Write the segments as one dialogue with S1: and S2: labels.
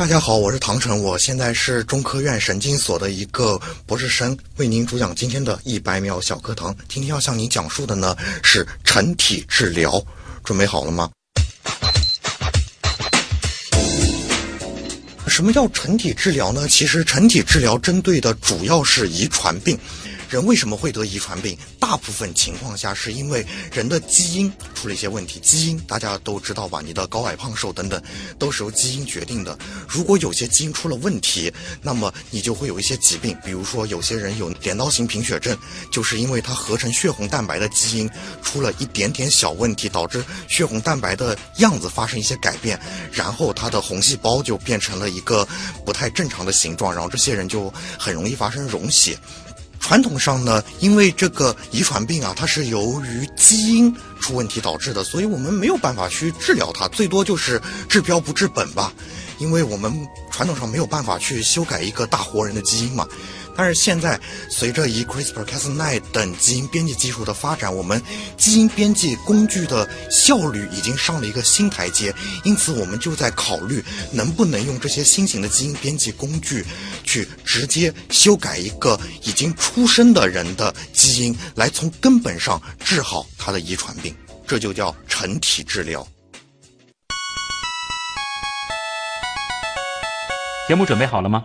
S1: 大家好，我是唐晨，我现在是中科院神经所的一个博士生，为您主讲今天的一百秒小课堂。今天要向您讲述的呢是成体治疗，准备好了吗？什么叫成体治疗呢？其实成体治疗针对的主要是遗传病。人为什么会得遗传病？大部分情况下是因为人的基因出了一些问题。基因大家都知道吧？你的高矮胖瘦等等，都是由基因决定的。如果有些基因出了问题，那么你就会有一些疾病。比如说，有些人有镰刀型贫血症，就是因为它合成血红蛋白的基因出了一点点小问题，导致血红蛋白的样子发生一些改变，然后它的红细胞就变成了一个不太正常的形状，然后这些人就很容易发生溶血。传统上呢，因为这个遗传病啊，它是由于基因出问题导致的，所以我们没有办法去治疗它，最多就是治标不治本吧。因为我们传统上没有办法去修改一个大活人的基因嘛。但是现在，随着以 CRISPR-Cas9 等基因编辑技术的发展，我们基因编辑工具的效率已经上了一个新台阶。因此，我们就在考虑能不能用这些新型的基因编辑工具，去直接修改一个已经出生的人的基因，来从根本上治好他的遗传病。这就叫成体治疗。
S2: 节目准备好了吗？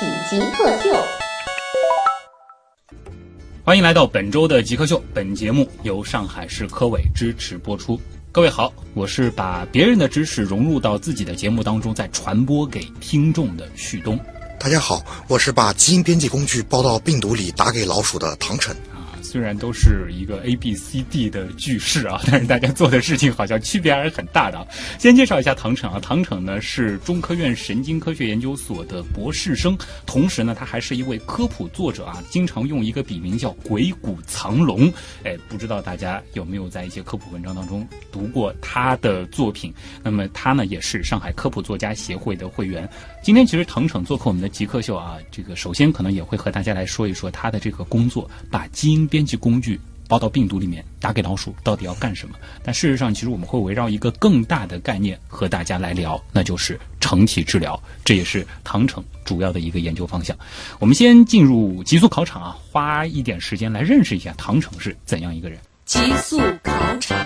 S3: 正在为您开启极客秀，
S2: 欢迎来到本周的极客秀。本节目由上海市科委支持播出。各位好，我是把别人的知识融入到自己的节目当中，再传播给听众的旭东。
S1: 大家好，我是把基因编辑工具包到病毒里打给老鼠的唐晨。
S2: 虽然都是一个 A B C D 的句式啊，但是大家做的事情好像区别还是很大的。先介绍一下唐城啊，唐城呢是中科院神经科学研究所的博士生，同时呢他还是一位科普作者啊，经常用一个笔名叫“鬼谷藏龙”。哎，不知道大家有没有在一些科普文章当中读过他的作品？那么他呢也是上海科普作家协会的会员。今天其实唐城做客我们的极客秀啊，这个首先可能也会和大家来说一说他的这个工作，把基因编辑工具包到病毒里面打给老鼠，到底要干什么？但事实上，其实我们会围绕一个更大的概念和大家来聊，那就是成体治疗，这也是唐城主要的一个研究方向。我们先进入极速考场啊，花一点时间来认识一下唐城是怎样一个人。
S4: 极速考场。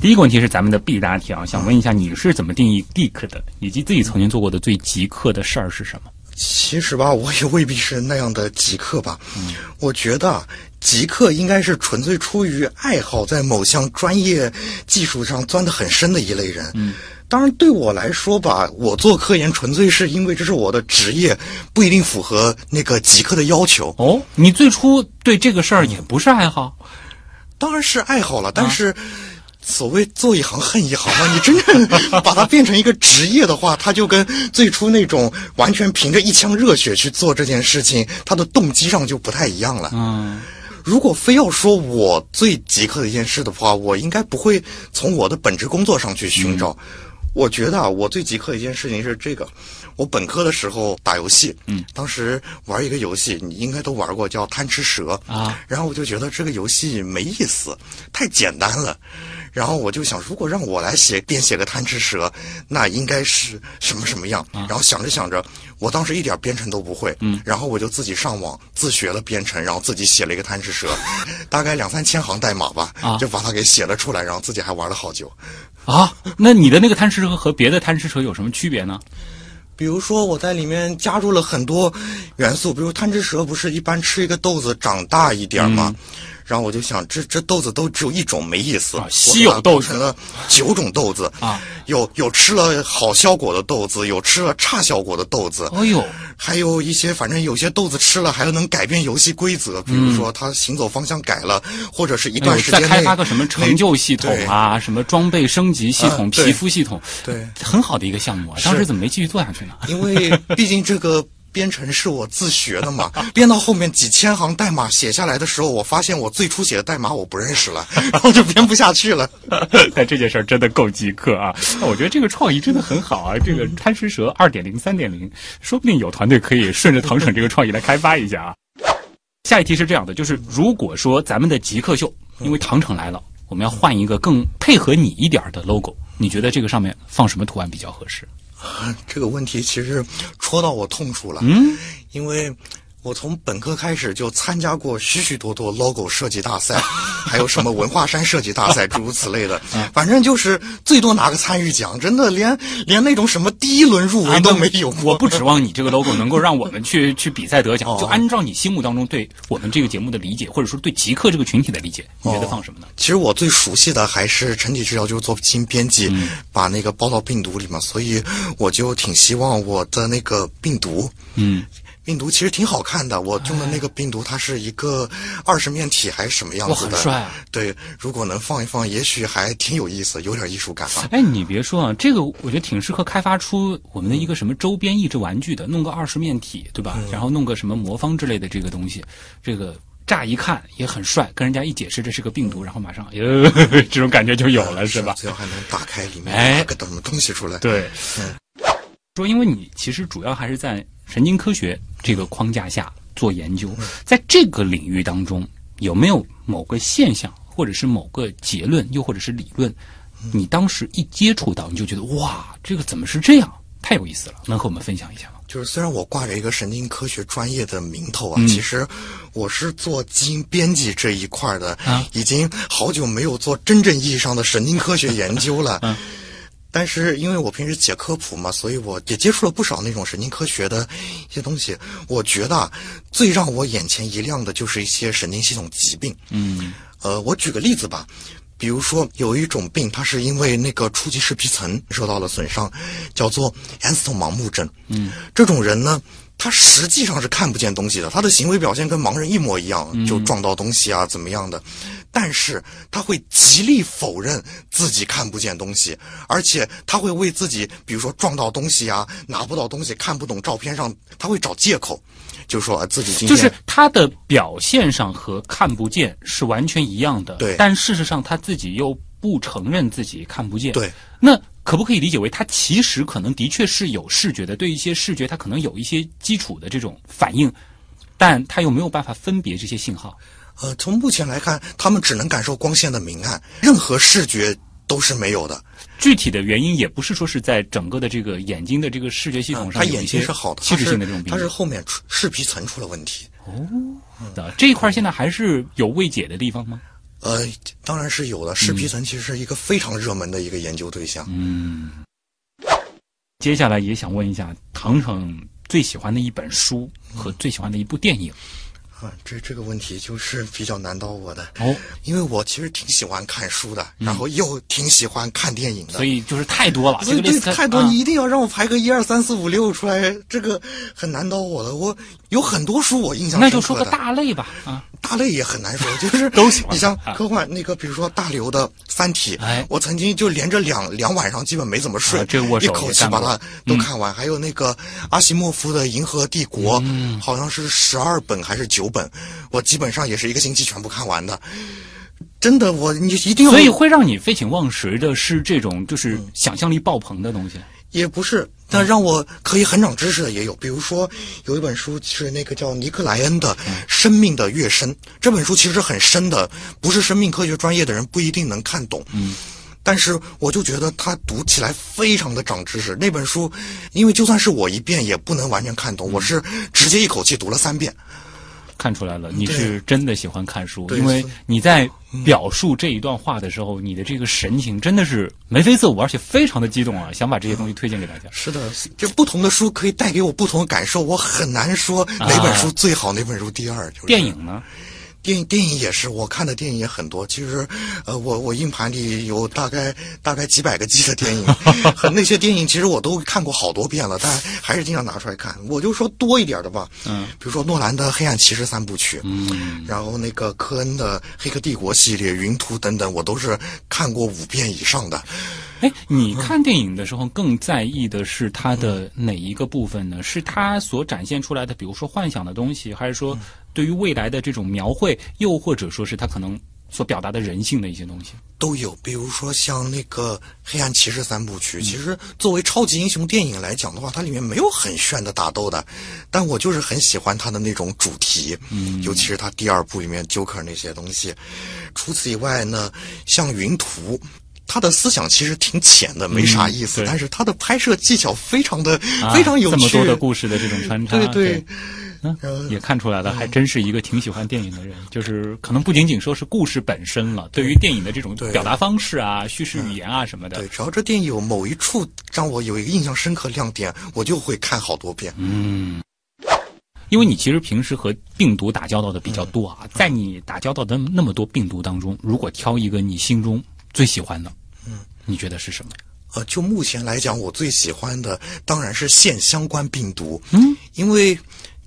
S2: 第一个问题是咱们的必答题啊，想问一下你是怎么定义 geek 的，以及自己曾经做过的最极客的事儿是什么？
S1: 其实吧，我也未必是那样的极客吧。嗯，我觉得极客应该是纯粹出于爱好，在某项专业技术上钻得很深的一类人。嗯，当然对我来说吧，我做科研纯粹是因为这是我的职业，不一定符合那个极客的要求。
S2: 哦，你最初对这个事儿也不是爱好？
S1: 当然是爱好了，但是。所谓做一行恨一行嘛，你真正把它变成一个职业的话，它就跟最初那种完全凭着一腔热血去做这件事情，它的动机上就不太一样了。嗯，如果非要说我最极客的一件事的话，我应该不会从我的本职工作上去寻找。我觉得啊，我最极客的一件事情是这个：我本科的时候打游戏，嗯，当时玩一个游戏，你应该都玩过，叫贪吃蛇啊。然后我就觉得这个游戏没意思，太简单了。然后我就想，如果让我来写编写个贪吃蛇，那应该是什么什么样？然后想着想着，我当时一点编程都不会，嗯，然后我就自己上网自学了编程，然后自己写了一个贪吃蛇，大概两三千行代码吧，就把它给写了出来，然后自己还玩了好久。
S2: 啊，那你的那个贪吃蛇和别的贪吃蛇有什么区别呢？
S1: 比如说我在里面加入了很多元素，比如贪吃蛇不是一般吃一个豆子长大一点吗？然后我就想，这这豆子都只有一种，没意思。
S2: 啊稀有豆子。
S1: 成了九种豆子。
S2: 啊，
S1: 有有吃了好效果的豆子，有吃了差效果的豆子，
S2: 哎呦，
S1: 还有一些，反正有些豆子吃了还能改变游戏规则，比如说它行走方向改了，或者是一段时间内
S2: 开发个什么成就系统啊，什么装备升级系统、
S1: 啊
S2: 皮肤系统，
S1: 对。
S2: 很好的一个项目啊。当时怎么没继续做下去呢？
S1: 因为毕竟这个编程是我自学的嘛，编到后面几千行代码写下来的时候，我发现我最初写的代码我不认识了，然后就编不下去了。
S2: 但这件事儿真的够极客啊！那我觉得这个创意真的很好啊。这个贪吃蛇二点零、三点零，说不定有团队可以顺着唐省这个创意来开发一下啊。下一题是这样的，就是如果说咱们的极客秀，因为唐城来了，我们要换一个更配合你一点儿的 logo，你觉得这个上面放什么图案比较合适？
S1: 这个问题其实戳到我痛处了，
S2: 嗯，
S1: 因为我从本科开始就参加过许许多多 logo 设计大赛，还有什么文化衫设计大赛，诸如此类的。反正就是最多拿个参与奖，真的连连那种什么第一轮入围都没有过。
S2: 我不指望你这个 logo 能够让我们去 去比赛得奖，
S1: 哦
S2: 就按照你心目当中对我们这个节目的理解，或者说对极客这个群体的理解，你觉得放什么呢？
S1: 其实我最熟悉的还是陈体治疗，就是做新编辑，
S2: 嗯
S1: 把那个包到病毒里嘛，所以我就挺希望我的那个病毒，
S2: 嗯，
S1: 病毒其实挺好看的。我用的那个病毒，它是一个二十面体还是什么样子的？
S2: 很帅啊
S1: 对，如果能放一放，也许还挺有意思，有点艺术感吧。
S2: 哎，你别说啊，这个我觉得挺适合开发出我们的一个什么周边益智玩具的，弄个二十面体，对吧？然后弄个什么魔方之类的这个东西，这个乍一看也很帅，跟人家一解释这是个病毒，然后马上哟，这种感觉就有了，是吧？
S1: 最后还能打开里面
S2: 哎
S1: 拿个什么东西出来。
S2: 对
S1: 嗯，
S2: 说因为你其实主要还是在神经科学这个框架下做研究，在这个领域当中，有没有某个现象，或者是某个结论，又或者是理论，你当时一接触到，你就觉得哇，这个怎么是这样？太有意思了，能和我们分享一下吗？
S1: 就是虽然我挂着一个神经科学专业的名头啊，
S2: 嗯
S1: 其实我是做基因编辑这一块的，
S2: 啊
S1: 已经好久没有做真正意义上的神经科学研究了。
S2: 嗯
S1: 但是因为我平时写科普嘛，所以我也接触了不少那种神经科学的一些东西。我觉得啊，最让我眼前一亮的就是一些神经系统疾病。
S2: 嗯
S1: 呃，我举个例子吧，比如说有一种病，它是因为那个初级视皮层受到了损伤，叫做安斯通盲目症。
S2: 嗯，
S1: 这种人呢，他实际上是看不见东西的，他的行为表现跟盲人一模一样，就撞到东西啊，怎么样的。但是他会极力否认自己看不见东西，而且他会为自己，比如说撞到东西啊，拿不到东西，看不懂照片上，他会找借口，就说、呃自己今天
S2: 就是他的表现上和看不见是完全一样的，
S1: 对
S2: 但事实上他自己又不承认自己看不见，
S1: 对。
S2: 那可不可以理解为他其实可能的确是有视觉的，对一些视觉他可能有一些基础的这种反应，但他又没有办法分别这些信号。
S1: 呃，从目前来看，他们只能感受光线的明暗，任何视觉都是没有的。
S2: 具体的原因也不是说是在整个的这个眼睛的这个视觉系统
S1: 他眼
S2: 上有一些
S1: 睛是好的，
S2: 器质性的这种病
S1: 他是后面视皮层出了问题。
S2: 哦这一块现在还是有未解的地方吗？
S1: 呃，当然是有的。视
S2: 嗯
S1: 皮层其实是一个非常热门的一个研究对象。
S2: 嗯接下来也想问一下唐城最喜欢的一本书和最喜欢的一部电影
S1: 啊，这这个问题就是比较难倒我的。
S2: 哦，
S1: 因为我其实挺喜欢看书的，然后又挺喜欢看电影的。
S2: 所以就是太多了，
S1: 所以
S2: 这
S1: 太多，
S2: 啊
S1: 你一定要让我排个一二三四五六出来，这个很难倒我的。我有很多书我印象
S2: 那。就说个大类吧啊，
S1: 大类也很难说，就是
S2: 都喜欢
S1: 你像
S2: 啊
S1: 科幻那个，比如说大刘的《三体》，
S2: 哎
S1: 我曾经就连着两两晚上基本没怎么睡，一口气把它都看完。还有那个阿西莫夫的《银河帝国》，
S2: 嗯
S1: 好像是十二本还是九本，我基本上也是一个星期全部看完的。真的，我你一定要，
S2: 所以会让你废寝忘食的是这种就是想象力爆棚的东西。
S1: 也不是，但让我可以很长知识的也有，比如说有一本书是那个叫尼克莱恩的《生命的跃升》，这本书其实很深的，不是生命科学专业的人不一定能看懂。嗯。但是我就觉得他读起来非常的长知识。那本书，因为就算是我一遍也不能完全看懂，我是直接一口气读了三遍。
S2: 看出来了，你是真的喜欢看书，因为你在表述这一段话的时候，你的这个神情真的是眉飞色舞，而且非常的激动啊，想把这些东西推荐给大家。
S1: 是的，就不同的书可以带给我不同的感受，我很难说哪本书最好，哪本书第二。就是
S2: 电影呢？
S1: 电影电影也是，我看的电影也很多。其实，呃，我我硬盘里有大概大概几百个 G 的电影，和那些电影其实我都看过好多遍了，但还是经常拿出来看。我就说多一点的吧，
S2: 嗯，
S1: 比如说诺兰的《黑暗骑士》三部曲，
S2: 嗯，
S1: 然后那个科恩的《黑客帝国》系列、《云图》等等，我都是看过五遍以上的。
S2: 哎，你看电影的时候更在意的是它的哪一个部分呢？是它所展现出来的，比如说幻想的东西，还是说对于未来的这种描绘，又或者说是他可能所表达的人性的一些东西？
S1: 都有，比如说像那个《黑暗骑士》三部曲，其实作为超级英雄电影来讲的话，它里面没有很炫的打斗的，但我就是很喜欢它的那种主题，嗯，尤其是它第二部里面 Joker 那些东西。除此以外呢，像《云图》。他的思想其实挺浅的，没啥意思，
S2: 对
S1: 但是他的拍摄技巧非常的、非常有
S2: 趣这么
S1: 趣。
S2: 多的故事的这种穿插，
S1: 对
S2: 对。
S1: 嗯
S2: 嗯，也看出来了，还真是一个挺喜欢电影的人。就是可能不仅仅说是故事本身了，对。于电影的这种表达方式啊、叙事语言啊什么的。
S1: 对，，只要这电影有某一处让我有一个印象深刻亮点，我就会看好多遍。
S2: 嗯。因为你其实平时和病毒打交道的比较多啊，在你打交道的那么多病毒当中，如果挑一个你心中最喜欢的，嗯，你觉得是什么？
S1: 呃，就目前来讲，我最喜欢的当然是腺相关病毒，
S2: 嗯，
S1: 因为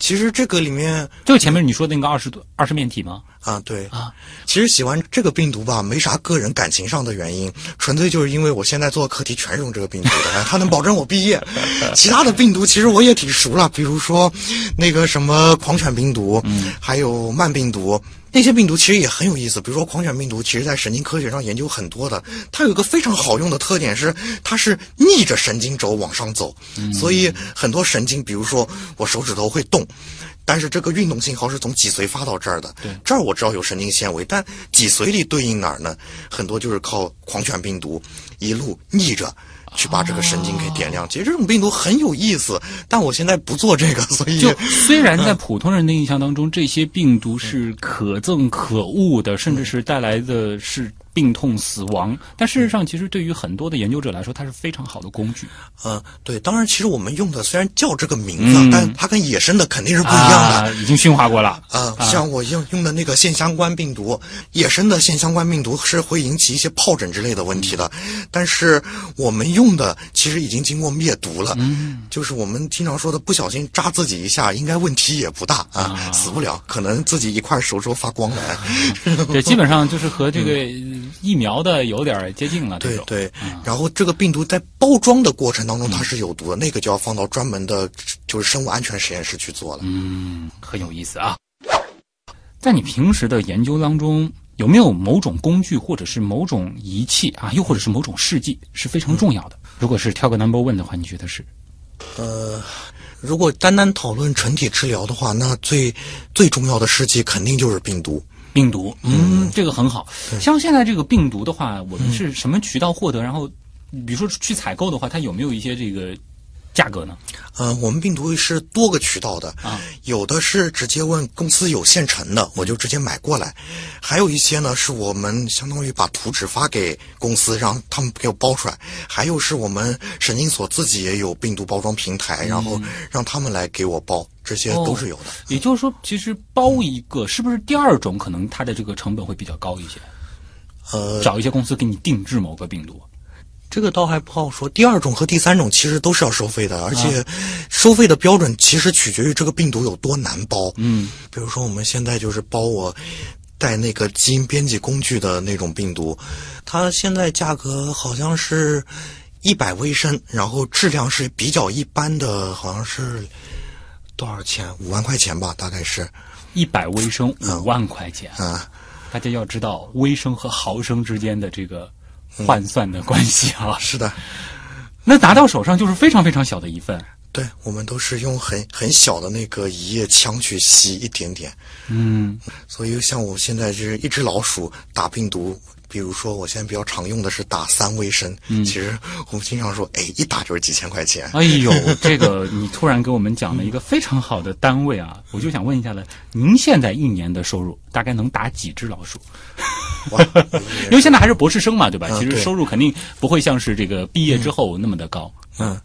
S1: 其实这个里面
S2: 就是前面你说的那个二十多二十面体吗？
S1: 啊，对
S2: 啊，
S1: 其实喜欢这个病毒吧，没啥个人感情上的原因，纯粹就是因为我现在做课题全是用这个病毒的，它能保证我毕业。其他的病毒其实我也挺熟了，比如说那个什么狂犬病毒，嗯，还有慢病毒。那些病毒其实也很有意思，比如说狂犬病毒，其实在神经科学上研究很多的。它有一个非常好用的特点是，它是逆着神经轴往上走，所以很多神经，比如说我手指头会动，但是这个运动信号是从脊髓发到这儿的。
S2: 对
S1: 这儿我知道有神经纤维，但脊髓里对应哪儿呢？很多就是靠狂犬病毒一路逆着。去把这个神经给点亮。其实这种病毒很有意思，但我现在不做这个，所以
S2: 就虽然在普通人的印象当中，这些病毒是可憎可恶的，甚至是带来的是病痛、死亡，但事实上，其实对于很多的研究者来说，它是非常好的工具。
S1: 嗯，对，当然，其实我们用的虽然叫这个名字，
S2: 嗯
S1: 但它跟野生的肯定是不一样的。
S2: 啊，已经驯化过了。
S1: 啊，像我用用的那个腺相关病毒，野生的腺相关病毒是会引起一些疱疹之类的问题的，但是我们用的其实已经经过灭毒了，嗯，就是我们经常说的不小心扎自己一下，应该问题也不大啊，死不了，可能自己一块手肘发光了。
S2: 对，基本上就是和这个疫苗的有点接近了。
S1: 对对，然后这个病毒在包装的过程当中它是有毒的，那个就要放到专门的，就是生物安全实验室去做了。
S2: 嗯，很有意思啊。在你平时的研究当中，有没有某种工具或者是某种仪器啊，又或者是某种试剂是非常重要的？如果是挑个 number one 的话，你觉得是？
S1: 呃，如果单单讨论纯体治疗的话，那最最重要的试剂肯定就是病毒。
S2: 病毒，嗯，这个很好。像现在这个病毒的话，我们是什么渠道获得？然后，比如说去采购的话，它有没有一些这个价格呢？
S1: 呃，我们病毒是多个渠道的，
S2: 啊
S1: 有的是直接问公司有现成的，我就直接买过来；还有一些呢，是我们相当于把图纸发给公司，让他们给我包出来；还有是我们神经所自己也有病毒包装平台，然后让他们来给我包，这些都是有的。
S2: 也就是说，其实包一个是不是第二种可能它的这个成本会比较高一些？
S1: 呃，
S2: 找一些公司给你定制某个病毒。
S1: 这个倒还不好说。第二种和第三种其实都是要收费的，而且收费的标准其实取决于这个病毒有多难包。
S2: 嗯，
S1: 比如说我们现在就是包我带那个基因编辑工具的那种病毒，它现在价格好像是一百微升，然后质量是比较一般的，好像是多少钱？五万块钱吧，大概是。
S2: 一百微升五万块钱，
S1: 啊、
S2: 大家要知道微升和毫升之间的这个换算的关系啊。
S1: 是的。
S2: 那拿到手上就是非常非常小的一份。
S1: 对，我们都是用很很小的那个一叶枪去吸一点点，
S2: 嗯，
S1: 所以像我现在就是一只老鼠打病毒，比如说我现在比较常用的是打三微生，
S2: 嗯
S1: 其实我们经常说，哎，一打就是几千块钱。
S2: 哎呦，这个你突然给我们讲了一个非常好的单位啊，我就想问一下了，您现在一年的收入大概能打几只老鼠？
S1: 哇，
S2: 因为现在还是博士生嘛，对吧？其实收入肯定不会像是这个毕业之后那么的高。
S1: 嗯，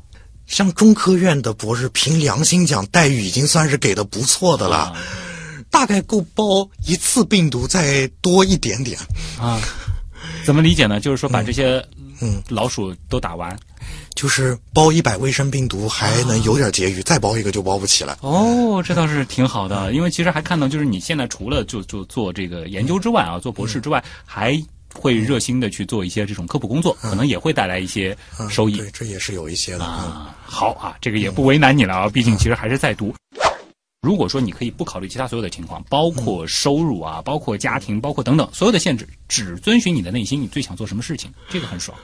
S1: 像中科院的博士，凭良心讲，待遇已经算是给的不错的了。
S2: 啊
S1: 大概够包一次病毒再多一点点。
S2: 啊，怎么理解呢？就是说把这些
S1: 嗯
S2: 老鼠都打完。
S1: 就是包一百微生病毒还能有点结余，再包一个就包不起了。
S2: 哦，这倒是挺好的，因为其实还看到，就是你现在除了就就做这个研究之外啊，做博士之外，还会热心的去做一些这种科普工作，可能也会带来一些
S1: 嗯
S2: 收益
S1: 对，这也是有一些的。嗯
S2: 啊。好啊，这个也不为难你了啊，毕竟其实还是在读。如果说你可以不考虑其他所有的情况，包括收入啊，包括家庭，包括等等所有的限制，只遵循你的内心，你最想做什么事情，这个很爽。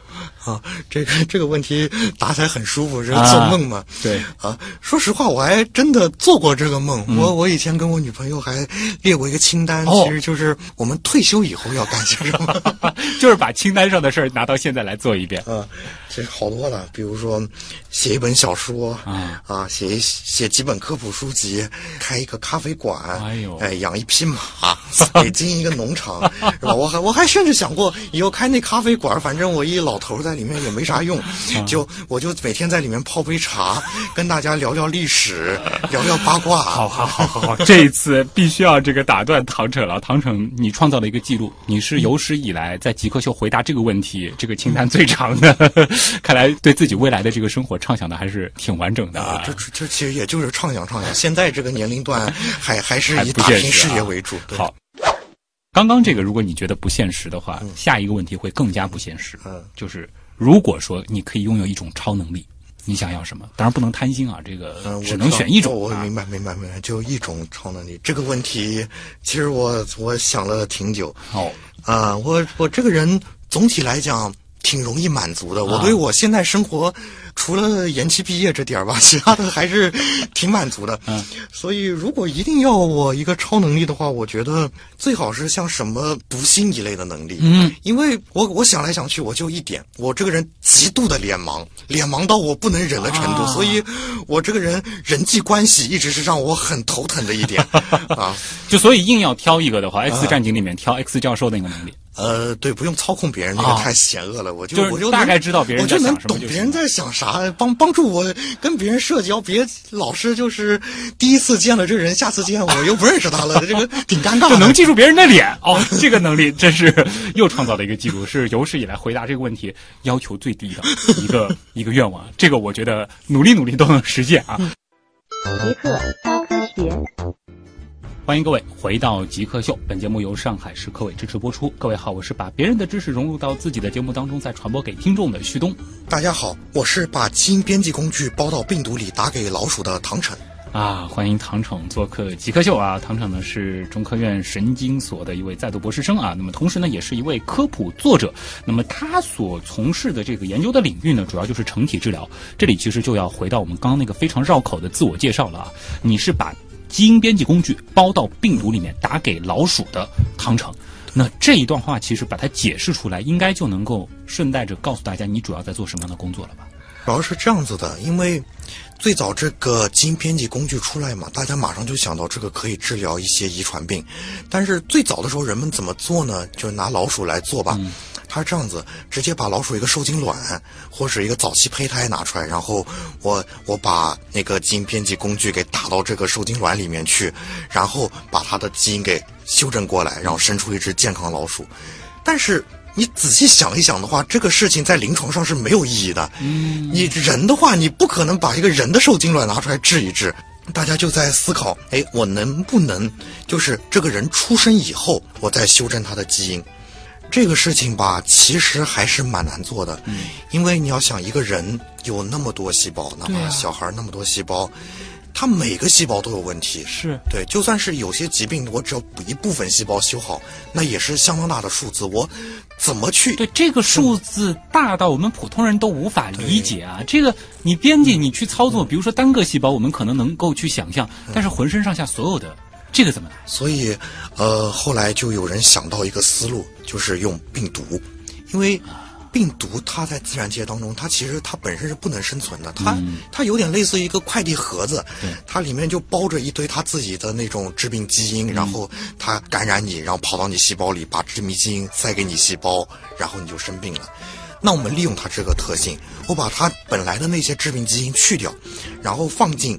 S1: 啊，这个这个问题答起来很舒服，是
S2: 啊
S1: 做梦嘛？
S2: 对
S1: 啊，说实话，我还真的做过这个梦。
S2: 嗯
S1: 我我以前跟我女朋友还列过一个清单，
S2: 哦
S1: 其实就是我们退休以后要干些什么。
S2: 就是把清单上的事儿拿到现在来做一遍。
S1: 啊，其实好多了，比如说写一本小说
S2: 啊
S1: 啊，写一写几本科普书籍，开一个咖啡馆，
S2: 哎呦
S1: 哎，养一匹马，给经营一个农场，是吧？我还我还甚至想过以后开那咖啡馆，反正我一老头在里面也没啥用，就我就每天在里面泡杯茶，跟大家聊聊历史，聊聊八卦。
S2: 好好好好好，这一次必须要这个打断唐晨了。唐晨，你创造了一个记录，你是有史以来在极客秀回答这个问题这个清单最长的。看来对自己未来的这个生活畅想的还是挺完整的啊
S1: 啊，。这这这其实也就是畅想畅想，现在这个年龄段 还还是以打拼事业为主。对
S2: 好，刚刚这个，如果你觉得不现实的话，下一个问题会更加不现实。
S1: 嗯
S2: 就是如果说你可以拥有一种超能力，你想要什么？当然不能贪心啊，这个只能选一种啊。
S1: 我明白，明白，明白，就一种超能力。这个问题，其实我我想了挺久
S2: 哦，
S1: 啊、我我这个人总体来讲挺容易满足的。我
S2: 啊
S1: 对我现在生活，除了延期毕业这点儿吧，其他的还是挺满足的。
S2: 嗯，
S1: 所以如果一定要我一个超能力的话，我觉得最好是像什么读心一类的能力。
S2: 嗯，
S1: 因为我我想来想去，我就一点，我这个人极度的脸盲，脸盲到我不能忍的程度，
S2: 啊
S1: 所以我这个人人际关系一直是让我很头疼的一点 啊。
S2: 就所以硬要挑一个的话，X 战警》里面挑 X 教授那个能力。
S1: 呃，对，不用操控别人，那个
S2: 啊
S1: 太险恶了。我就
S2: 就是
S1: 我就
S2: 大概知道别人
S1: 我就能
S2: 在想什么就行
S1: 懂别人在想啥，帮帮助我跟别人社交。别老是就是第一次见了这个人，下次见我又不认识他了，这个 挺尴尬的。
S2: 就能记住别人的脸哦，这个能力真是又创造了一个记录，是有史以来回答这个问题要求最低的一个 一个愿望。这个我觉得努力努力都能实现啊！
S3: 极客高科学。
S2: 欢迎各位回到极客秀，本节目由上海市科委支持播出。各位好，我是把别人的知识融入到自己的节目当中，再传播给听众的旭东。
S1: 大家好，我是把基因编辑工具包到病毒里打给老鼠的唐晨。
S2: 啊，欢迎唐晨做客极客秀啊！唐晨呢是中科院神经所的一位在读博士生啊，那么同时呢也是一位科普作者。那么他所从事的这个研究的领域呢，主要就是成体治疗。这里其实就要回到我们刚刚那个非常绕口的自我介绍了啊，你是把基因编辑工具包到病毒里面打给老鼠的唐宠。那这一段话其实把它解释出来，应该就能够顺带着告诉大家你主要在做什么样的工作了吧？
S1: 主要是这样子的，因为最早这个基因编辑工具出来嘛，大家马上就想到这个可以治疗一些遗传病。但是最早的时候，人们怎么做呢？就拿老鼠来做吧。它是这样子，直接把老鼠一个受精卵或是一个早期胚胎拿出来，然后我我把那个基因编辑工具给打到这个受精卵里面去，然后把它的基因给修正过来，然后生出一只健康老鼠。但是你仔细想一想的话，这个事情在临床上是没有意义的。嗯，你人的话，你不可能把一个人的受精卵拿出来治一治。大家就在思考，哎，我能不能就是这个人出生以后，我再修正他的基因？这个事情吧，其实还是蛮难做的，嗯，因为你要想一个人有那么多细胞，哪
S2: 对啊。
S1: 怕小孩那么多细胞，他每个细胞都有问题，
S2: 是。
S1: 对，就算是有些疾病，我只要补一部分细胞修好，那也是相当大的数字。我怎么去？
S2: 对，这个数字大到我们普通人都无法理解啊！这个你编辑你去操作，比如说单个细胞，我们可能能够去想象，但是浑身上下所有的这个怎么来？
S1: 所以，呃，后来就有人想到一个思路，就是用病毒，因为病毒它在自然界当中，它其实它本身是不能生存的，它、它有点类似于一个快递盒子，它里面就包着一堆它自己的那种致病基因，然后它感染你，然后跑到你细胞里，把致病基因塞给你细胞，然后你就生病了。那我们利用它这个特性，我把它本来的那些致病基因去掉，然后放进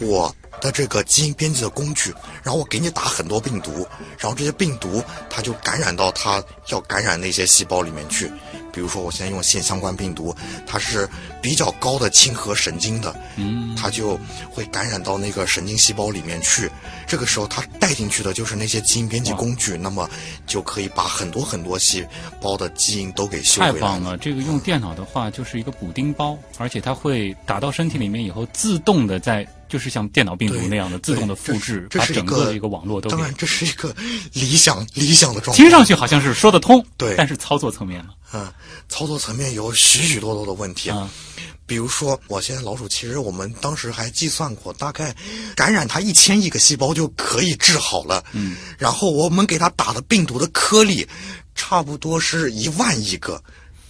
S1: 我的这个基因编辑的工具，然后我给你打很多病毒，然后这些病毒它就感染到它要感染那些细胞里面去。比如说，我现在用腺相关病毒，它是比较高的亲和神经的，
S2: 嗯，
S1: 它就会感染到那个神经细胞里面去。这个时候，它带进去的就是那些基因编辑工具，那么就可以把很多很多细胞的基因都给修回来
S2: 太棒了！这个用电脑的话就是一个补丁包，而且它会打到身体里面以后，自动的在就是像电脑病毒那样的自动的复制，把整个的一个网络都
S1: 当。然，这是一个理想 理想的状态。
S2: 听上去好像是说得通，
S1: 对
S2: 但是操作层面呢？
S1: 嗯，操作层面有许许多多的问题
S2: 啊。
S1: 比如说，我现在老鼠，其实我们当时还计算过，大概感染它一千亿个细胞就可以治好了。嗯，然后我们给它打的病毒的颗粒，差不多是一万亿个，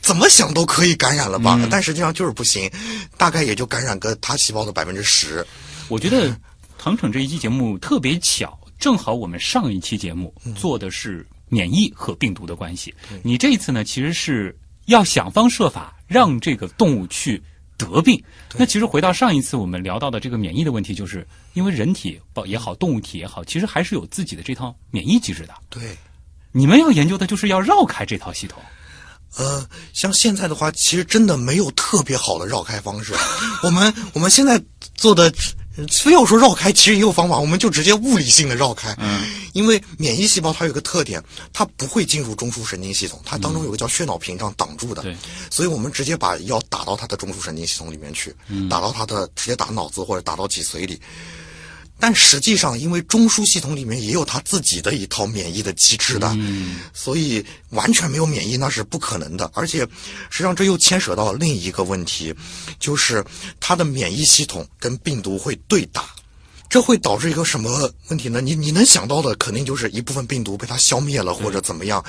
S1: 怎么想都可以感染了吧？但实际上就是不行，大概也就感染个它细胞的百分之十。
S2: 我觉得唐城这一期节目特别巧，正好我们上一期节目做的是免疫和病毒的关系，你这一次呢，其实是要想方设法让这个动物去得病。那其实回到上一次我们聊到的这个免疫的问题，就是因为人体也好，动物体也好，其实还是有自己的这套免疫机制的。
S1: 对。
S2: 你们要研究的就是要绕开这套系统。
S1: 呃，像现在的话，其实真的没有特别好的绕开方式。我们我们现在做的，呃非要说绕开，其实也有方法，我们就直接物理性的绕开。嗯，因为免疫细胞它有个特点，它不会进入中枢神经系统，它当中有个叫血脑屏障挡住的。
S2: 对，
S1: 所以我们直接把药打到它的中枢神经系统里面去，打到它的直接打脑子或者打到脊髓里。但实际上，因为中枢系统里面也有它自己的一套免疫的机制的，所以完全没有免疫那是不可能的。而且，实际上这又牵扯到另一个问题，就是它的免疫系统跟病毒会对打，这会导致一个什么问题呢？你你能想到的肯定就是一部分病毒被它消灭了，或者怎么样，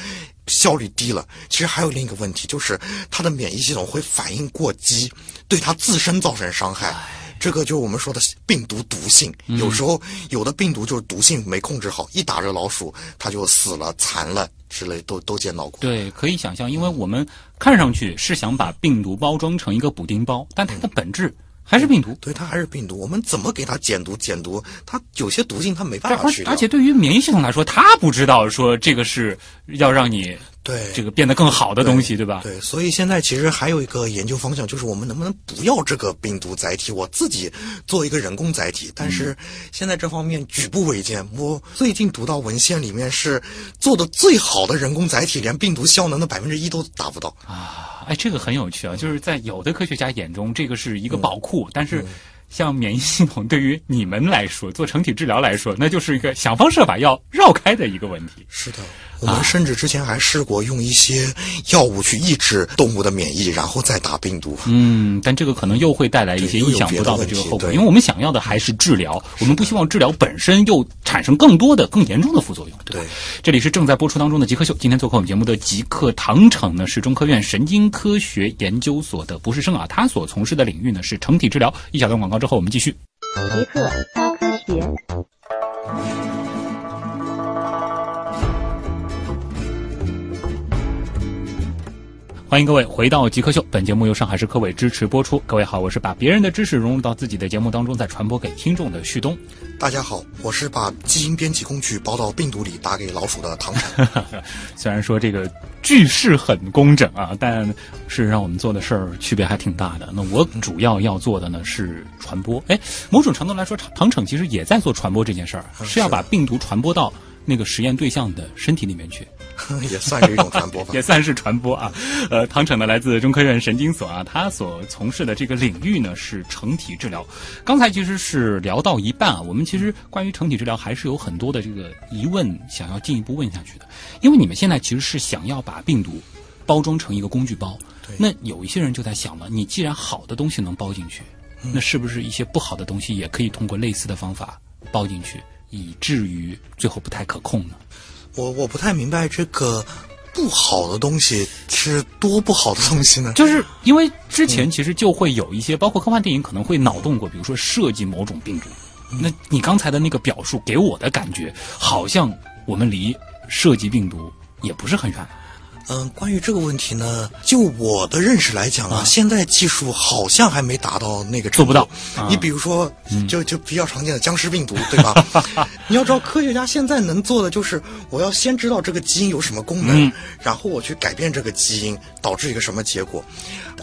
S1: 效率低了。其实还有另一个问题，就是它的免疫系统会反应过激，对它自身造成伤害。这个就是我们说的病毒毒性，有时候有的病毒就是毒性没控制好，一打着老鼠它就死了、残了之类，都都见到过。
S2: 对，可以想象，因为我们看上去是想把病毒包装成一个补丁包，但它的本质还是病毒。
S1: 对，它还是病毒，我们怎么给它减毒？减毒，它有些毒性它没办法去掉。
S2: 而且对于免疫系统来说，它不知道说这个是要让你
S1: 对
S2: 这个变得更好的东西，对吧？
S1: 对，所以现在其实还有一个研究方向，就是我们能不能不要这个病毒载体，我自己做一个人工载体。但
S2: 嗯
S1: 是现在这方面举步维艰。我最近读到文献里面是做的最好的人工载体，连病毒效能的百分之一都达不到。
S2: 啊，哎，这个很有趣啊，就是在有的科学家眼中，这个是一个宝库，但是。像免疫系统对于你们来说，做成体治疗来说，那就是一个想方设法要绕开的一个问题。
S1: 是的，我们甚至之前还试过用一些药物去抑制动物的免疫，然后再打病毒。
S2: 嗯，但这个可能又会带来一些意想不到的这个后果，因为我们想要的还是治疗，我们不希望治疗本身又产生更多的、更严重的副作用？对这里是正在播出当中的极客秀，今天做客我们节目的极客唐城呢是中科院神经科学研究所的博士生啊，他所从事的领域呢是成体治疗。一小段广告之后，我们继续。
S3: 一个高科学。
S2: 欢迎各位回到极客秀，本节目由上海市科委支持播出。各位好，我是把别人的知识融入到自己的节目当中，再传播给听众的旭东。
S1: 大家好，我是把基因编辑工具包到病毒里打给老鼠的唐唐。
S2: 虽然说这个句式很工整啊，但事实上我们做的事儿区别还挺大的。那我主要要做的呢是传播。哎，某种程度来说，唐唐城其实也在做传播这件事儿，是要把病毒传播到那个实验对象的身体里面去。
S1: 也算是一种传播吧
S2: 也。算是传播啊。呃，唐城呢来自中科院神经所啊，他所从事的这个领域呢是成体治疗。刚才其实是聊到一半啊，我们其实关于成体治疗还是有很多的这个疑问想要进一步问下去的，因为你们现在其实是想要把病毒包装成一个工具包。
S1: 对
S2: 那有一些人就在想了，你既然好的东西能包进去，那是不是一些不好的东西也可以通过类似的方法包进去，以至于最后不太可控呢？
S1: 我我不太明白这个不好的东西是多不好的东西呢？
S2: 就是因为之前其实就会有一些，包括科幻电影可能会脑洞过，比如说设计某种病毒。那你刚才的那个表述给我的感觉，好像我们离设计病毒也不是很远。
S1: 嗯，关于这个问题呢，就我的认识来讲啊，
S2: 啊
S1: 现在技术好像还没达到那个程度
S2: 做不到啊
S1: 你比如说，就就比较常见的僵尸病毒，对吧？你要知道，科学家现在能做的就是，我要先知道这个基因有什么功能，
S2: 嗯
S1: 然后我去改变这个基因，导致一个什么结果。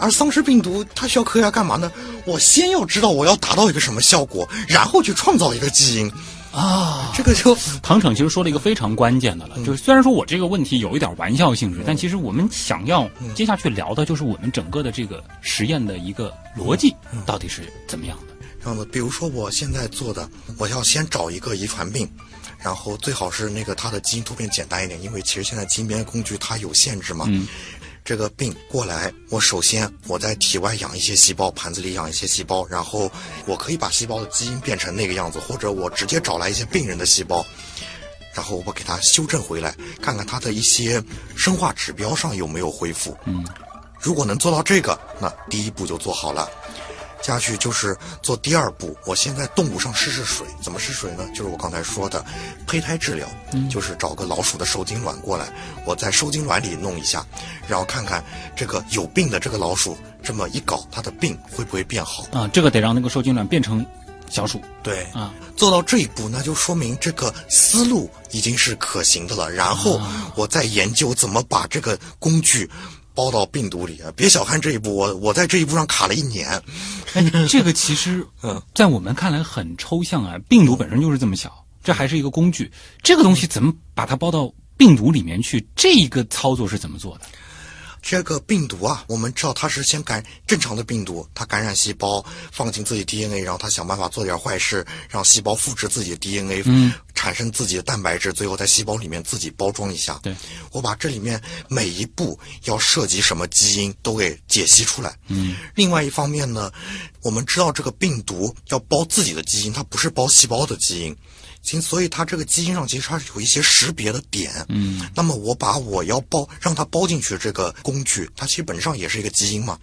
S1: 而丧尸病毒它需要科学家干嘛呢？我先要知道我要达到一个什么效果，然后去创造一个基因。
S2: 啊。
S1: 这个就
S2: 唐骋其实说了一个非常关键的了，就是虽然说我这个问题有一点玩笑性质，但其实我们想要接下去聊的就是我们整个的这个实验的一个逻辑到底是怎么样的。
S1: 这样子，比如说我现在做的，我要先找一个遗传病，然后最好是那个它的基因突变简单一点，因为其实现在基因编辑工具它有限制嘛。
S2: 嗯。
S1: 这个病过来，我首先我在体外养一些细胞，盘子里养一些细胞，然后我可以把细胞的基因变成那个样子，或者我直接找来一些病人的细胞，然后我给它修正回来，看看它的一些生化指标上有没有恢复。
S2: 嗯，
S1: 如果能做到这个，那第一步就做好了。接下去就是做第二步，我先在动物上试试水，怎么试水呢？就是我刚才说的胚胎治疗，就是找个老鼠的受精卵过来，我在受精卵里弄一下，然后看看这个有病的这个老鼠这么一搞，它的病会不会变好？
S2: 啊，这个得让那个受精卵变成小鼠
S1: 对，
S2: 啊。
S1: 做到这一步，那就说明这个思路已经是可行的了。然后我再研究怎么把这个工具包到病毒里啊！别小看这一步，我我在这一步上卡了一年。
S2: 哎，这个其实
S1: 嗯，
S2: 在我们看来很抽象啊。病毒本身就是这么小，这还是一个工具，这个东西怎么把它包到病毒里面去？这一个操作是怎么做的？
S1: 这个病毒啊，我们知道它是先感正常的病毒，它感染细胞，放进自己 DNA，然后它想办法做点坏事，让细胞复制自己的 DNA，
S2: 嗯，
S1: 产生自己的蛋白质，最后在细胞里面自己包装一下。
S2: 对，
S1: 我把这里面每一步要涉及什么基因都给解析出来。
S2: 嗯，
S1: 另外一方面呢，我们知道这个病毒要包自己的基因，它不是包细胞的基因。其所以它这个基因上其实它是有一些识别的点，
S2: 嗯，
S1: 那么我把我要包让它包进去这个工具，它基本上也是一个基因嘛，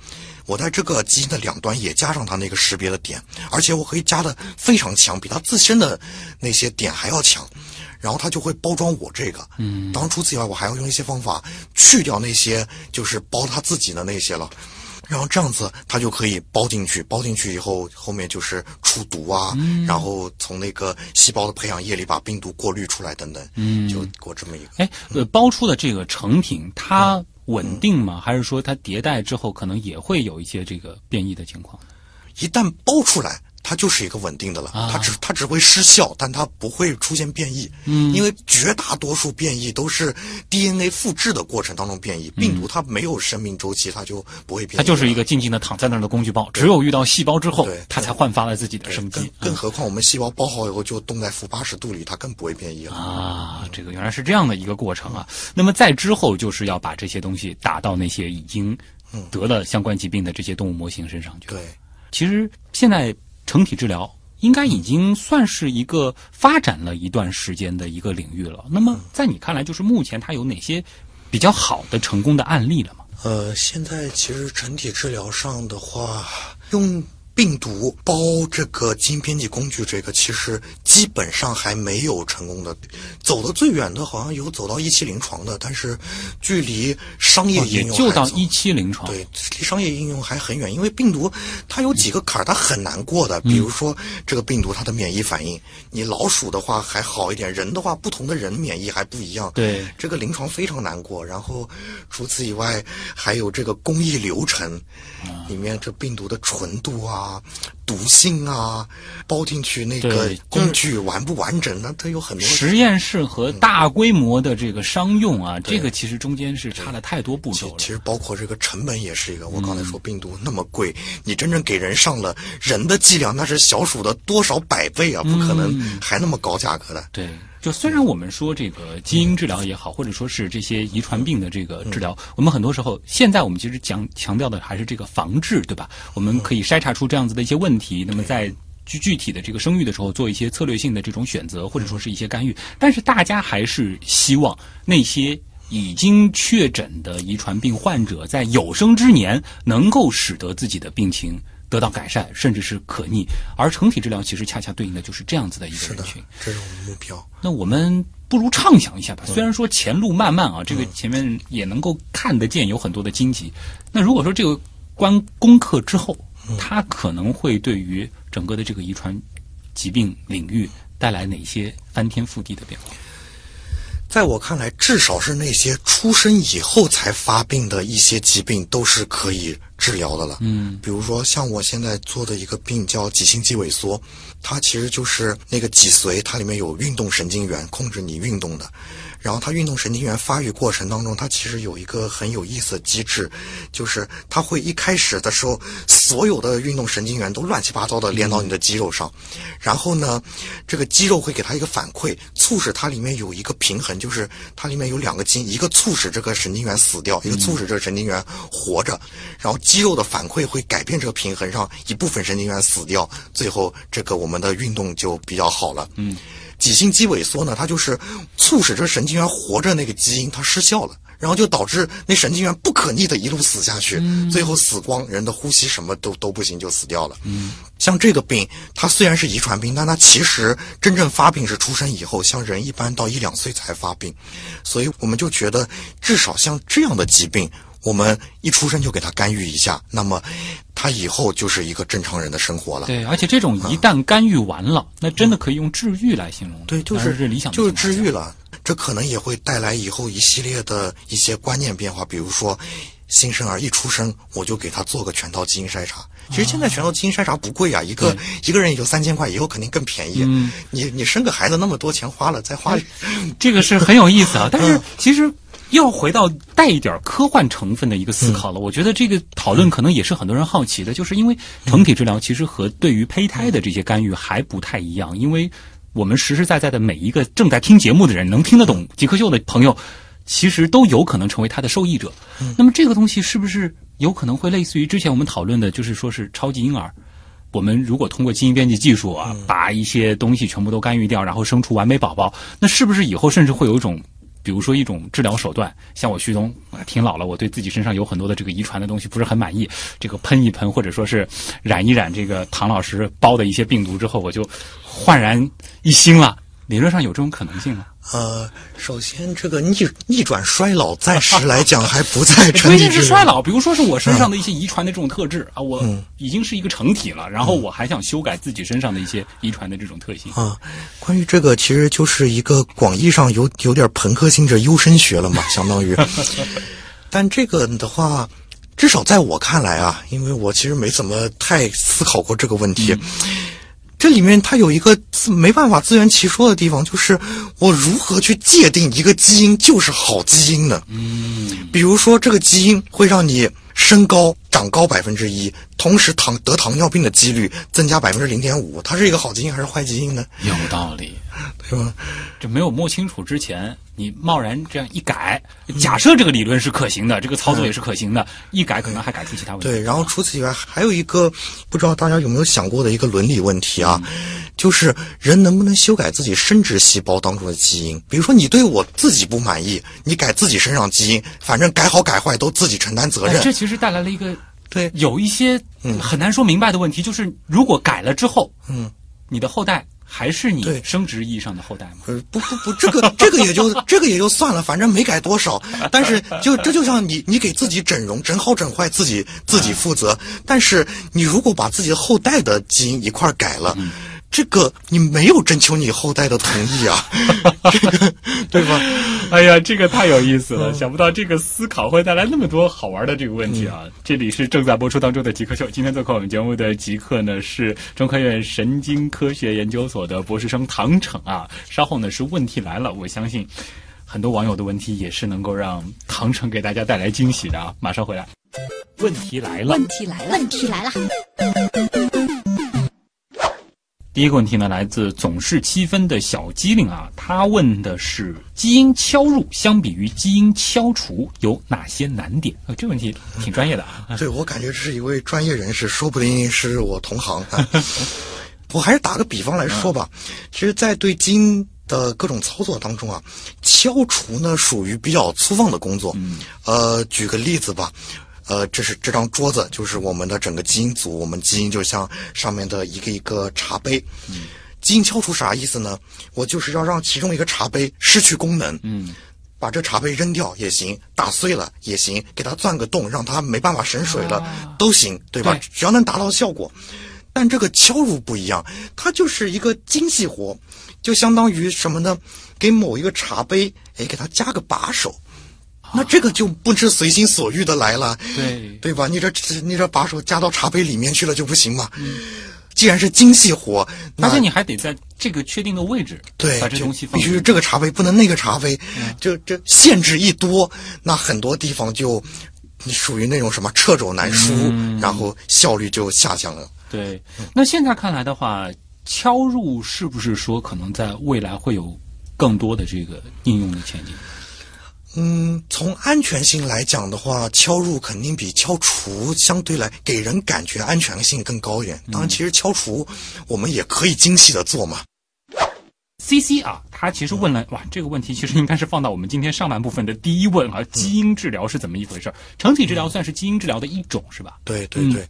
S1: 我在这个基因的两端也加上它那个识别的点，而且我可以加的非常强，比它自身的那些点还要强，然后它就会包装我这个，
S2: 嗯，
S1: 当然除此以外，我还要用一些方法去掉那些就是包它自己的那些了。然后这样子，它就可以包进去，包进去以后，后面就是除毒啊，
S2: 嗯
S1: 然后从那个细胞的培养液里把病毒过滤出来等等，
S2: 嗯
S1: 就过这么一个。
S2: 哎，呃，包出的这个成品它稳定吗？还是说它迭代之后可能也会有一些这个变异的情况？
S1: 一旦包出来，它就是一个稳定的了，
S2: 啊
S1: 它只它只会失效，但它不会出现变异。
S2: 嗯
S1: 因为绝大多数变异都是 DNA 复制的过程当中变异，病毒它没有生命周期，它就不会变
S2: 它就是一个静静的躺在那儿的工具包，只有遇到细胞之后，它才焕发了自己的生机
S1: 更。更何况我们细胞包好以后就冻在负八十度里，它更不会变异了。
S2: 啊，这个原来是这样的一个过程啊。那么在之后就是要把这些东西打到那些已经得了相关疾病的这些动物模型身上去。
S1: 对，
S2: 其实现在成体治疗应该已经算是一个发展了一段时间的一个领域了。那么在你看来，就是目前它有哪些比较好的成功的案例了吗？
S1: 呃，现在其实整体治疗上的话，用病毒包这个基因编辑工具，这个其实基本上还没有成功的。走的最远的好像有走到一期临床的，但是距离商业应用还早
S2: 就到一期临床。
S1: 对，离商业应用还很远，因为病毒它有几个坎儿，它很难过的。比如说这个病毒它的免疫反应，你老鼠的话还好一点，人的话不同的人免疫还不一样。
S2: 对
S1: 这个临床非常难过。然后除此以外，还有这个工艺流程，里面这病毒的纯度啊、毒性啊，包进去那个工具完不完整，呢它有很多
S2: 实验室和大规模的这个商用啊，这个其实中间是差了太多步骤了。
S1: 其其实包括这个成本也是一个，我刚才说病毒那么贵，你真正给人上了人的剂量，那是小鼠的多少百倍啊，不可能还那么高价格的。
S2: 对，就虽然我们说这个基因治疗也好，或者说是这些遗传病的这个治疗，我们很多时候现在我们其实讲强调的还是这个防治，对吧？我们可以筛查出这样子的一些问题，那么在。具具体的这个生育的时候，做一些策略性的这种选择，或者说是一些干预，但是大家还是希望那些已经确诊的遗传病患者在有生之年能够使得自己的病情得到改善，甚至是可逆。而成体治疗其实恰恰对应的就是这样子的一个人群。，
S1: 这是我们目标。
S2: 那我们不不如畅想一下吧。虽然说前路漫漫啊，这个前面也能够看得见有很多的荆棘。那如果说这个关攻克之后，它可能会对于整个的这个遗传疾病领域带来哪些翻天覆地的变化？
S1: 在我看来，至少是那些出生以后才发病的一些疾病，都是可以治疗的了。
S2: 嗯，
S1: 比如说像我现在做的一个病叫脊性肌萎缩，它其实就是那个脊髓，它里面有运动神经元控制你运动的。然后它运动神经元发育过程当中，它其实有一个很有意思的机制，就是它会一开始的时候，所有的运动神经元都乱七八糟的连到你的肌肉上，然后呢，这个肌肉会给它一个反馈，促使它里面有一个平衡，就是它里面有两个筋，一个促使这个神经元死掉，一个促使这个神经元活着，然后肌肉的反馈会改变这个平衡，让一部分神经元死掉，最后这个我们的运动就比较好了。
S2: 嗯。
S1: 脊性肌萎缩呢，它就是促使这神经元活着那个基因它失效了，然后就导致那神经元不可逆的一路死下去，最后死光，人的呼吸什么都都不行就死掉了。
S2: 嗯，
S1: 像这个病，它虽然是遗传病，但它其实真正发病是出生以后，像人一般到一两岁才发病，所以我们就觉得至少像这样的疾病。我们一出生就给他干预一下，那么他以后就是一个正常人的生活了。
S2: 对，而且这种一旦干预完了，那真的可以用治愈来形容。
S1: 对，就
S2: 是
S1: 是
S2: 理想，
S1: 就是治愈了。这可能也会带来以后一系列的一些观念变化，比如说新生儿一出生我就给他做个全套基因筛查。其实现在全套基因筛查不贵啊，一个一个人也就三千块，以后肯定更便宜。
S2: 嗯，
S1: 你你生个孩子那么多钱花了，再花，
S2: 这个是很有意思啊。但是 其实。又回到带一点科幻成分的一个思考了。我觉得这个讨论可能也是很多人好奇的，就是因为成体治疗其实和对于胚胎的这些干预还不太一样。因为我们实实在在的每一个正在听节目的人，能听得懂极客秀的朋友，其实都有可能成为他的受益者。那么这个东西是不是有可能会类似于之前我们讨论的，就是说是超级婴儿？我们如果通过基因编辑技术啊，把一些东西全部都干预掉，然后生出完美宝宝，那是不是以后甚至会有一种？比如说一种治疗手段，像我旭东挺老了，我对自己身上有很多的这个遗传的东西不是很满意，这个喷一喷或者说是染一染这个唐老师包的一些病毒之后，我就焕然一新了。理论上有这种可能性吗？
S1: 呃，首先这个逆逆转衰老暂时来讲还不在成
S2: 关键是衰老，比如说是我身上的一些遗传的这种特质啊，我已经是一个成体了，然后我还想修改自己身上的一些遗传的这种特性
S1: 啊。关于这个，其实就是一个广义上有有点朋克性质优生学了嘛，相当于。但这个的话，至少在我看来啊，因为我其实没怎么太思考过这个问题。这里面它有一个没办法自圆其说的地方，就是我如何去界定一个基因就是好基因呢？
S2: 嗯，
S1: 比如说这个基因会让你身高长高百分之一，同时糖得糖尿病的几率增加百分之零点五，它是一个好基因还是坏基因呢？
S2: 有道理，
S1: 对吧？
S2: 这没有摸清楚之前。你贸然这样一改，假设这个理论是可行的，这个操作也是可行的，一改可能还改出其他问题。
S1: 对，然后除此以外，还有一个不知道大家有没有想过的一个伦理问题啊，就是人能不能修改自己生殖细胞当中的基因？比如说你对我自己不满意，你改自己身上基因，反正改好改坏都自己承担责任。
S2: 这其实带来了一个
S1: 对
S2: 有一些很难说明白的问题，就是如果改了之后，
S1: 嗯，
S2: 你的后代。还是你生殖意义上的后代吗？
S1: 呃，不不不，这个这个也就 这个也就算了，反正没改多少。但是就这就像你你给自己整容，整好整坏自己自己负责。但是你如果把自己的后代的基因一块改了。这个你没有征求你后代的同意啊，这 个对吧？
S2: 哎呀，这个太有意思了，想不到这个思考会带来那么多好玩的这个问题啊！这里是正在播出当中的极客秀，今天做客我们节目的极客呢是中科院神经科学研究所的博士生唐骋啊。稍后呢是问题来了，我相信很多网友的问题也是能够让唐骋给大家带来惊喜的啊！马上回来，问题来了，
S4: 问题来了，
S3: 问题来了。
S2: 第一个问题呢，来自总是七分的小机灵啊，他问的是基因敲入相比于基因敲除有哪些难点？呃，这个问题挺专业的啊。
S1: 对，我感觉这是一位专业人士，说不定是我同行啊。我还是打个比方来说吧，其实，在对基因的各种操作当中啊，敲除呢属于比较粗放的工作。
S2: 嗯。
S1: 呃，举个例子吧。呃，这是这张桌子，就是我们的整个基因组，我们基因就像上面的一个一个茶杯。
S2: 嗯，
S1: 基因敲除啥意思呢？我就是要让其中一个茶杯失去功能，
S2: 嗯，
S1: 把这茶杯扔掉也行，打碎了也行，给它钻个洞，让它没办法省水了、都行，对吧？
S2: 对
S1: 只要能达到效果。但这个敲入不一样，它就是一个精细活，就相当于什么呢？给某一个茶杯，哎，给它加个把手，那这个就不是随心所欲的来了，
S2: 对
S1: 对吧？你这你这把手加到茶杯里面去了就不行嘛。既然是精细活，
S2: 而且你还得在这个确定的位置，
S1: 对，
S2: 把这东西放。
S1: 必须是这个茶杯，不能那个茶杯。就这限制一多，那很多地方就属于那种什么掣肘难舒，然后效率就下降了。
S2: 对，那现在看来的话，敲入是不是说可能在未来会有更多的这个应用的前景？
S1: 嗯，从安全性来讲的话，敲入肯定比敲除相对来给人感觉安全性更高一点。当然，其实敲除我们也可以精细的做嘛。
S2: C C 啊，他其实问了哇，这个问题其实应该是放到我们今天上半部分的第一问啊，基因治疗是怎么一回事儿？成体治疗算是基因治疗的一种是吧？
S1: 对对对，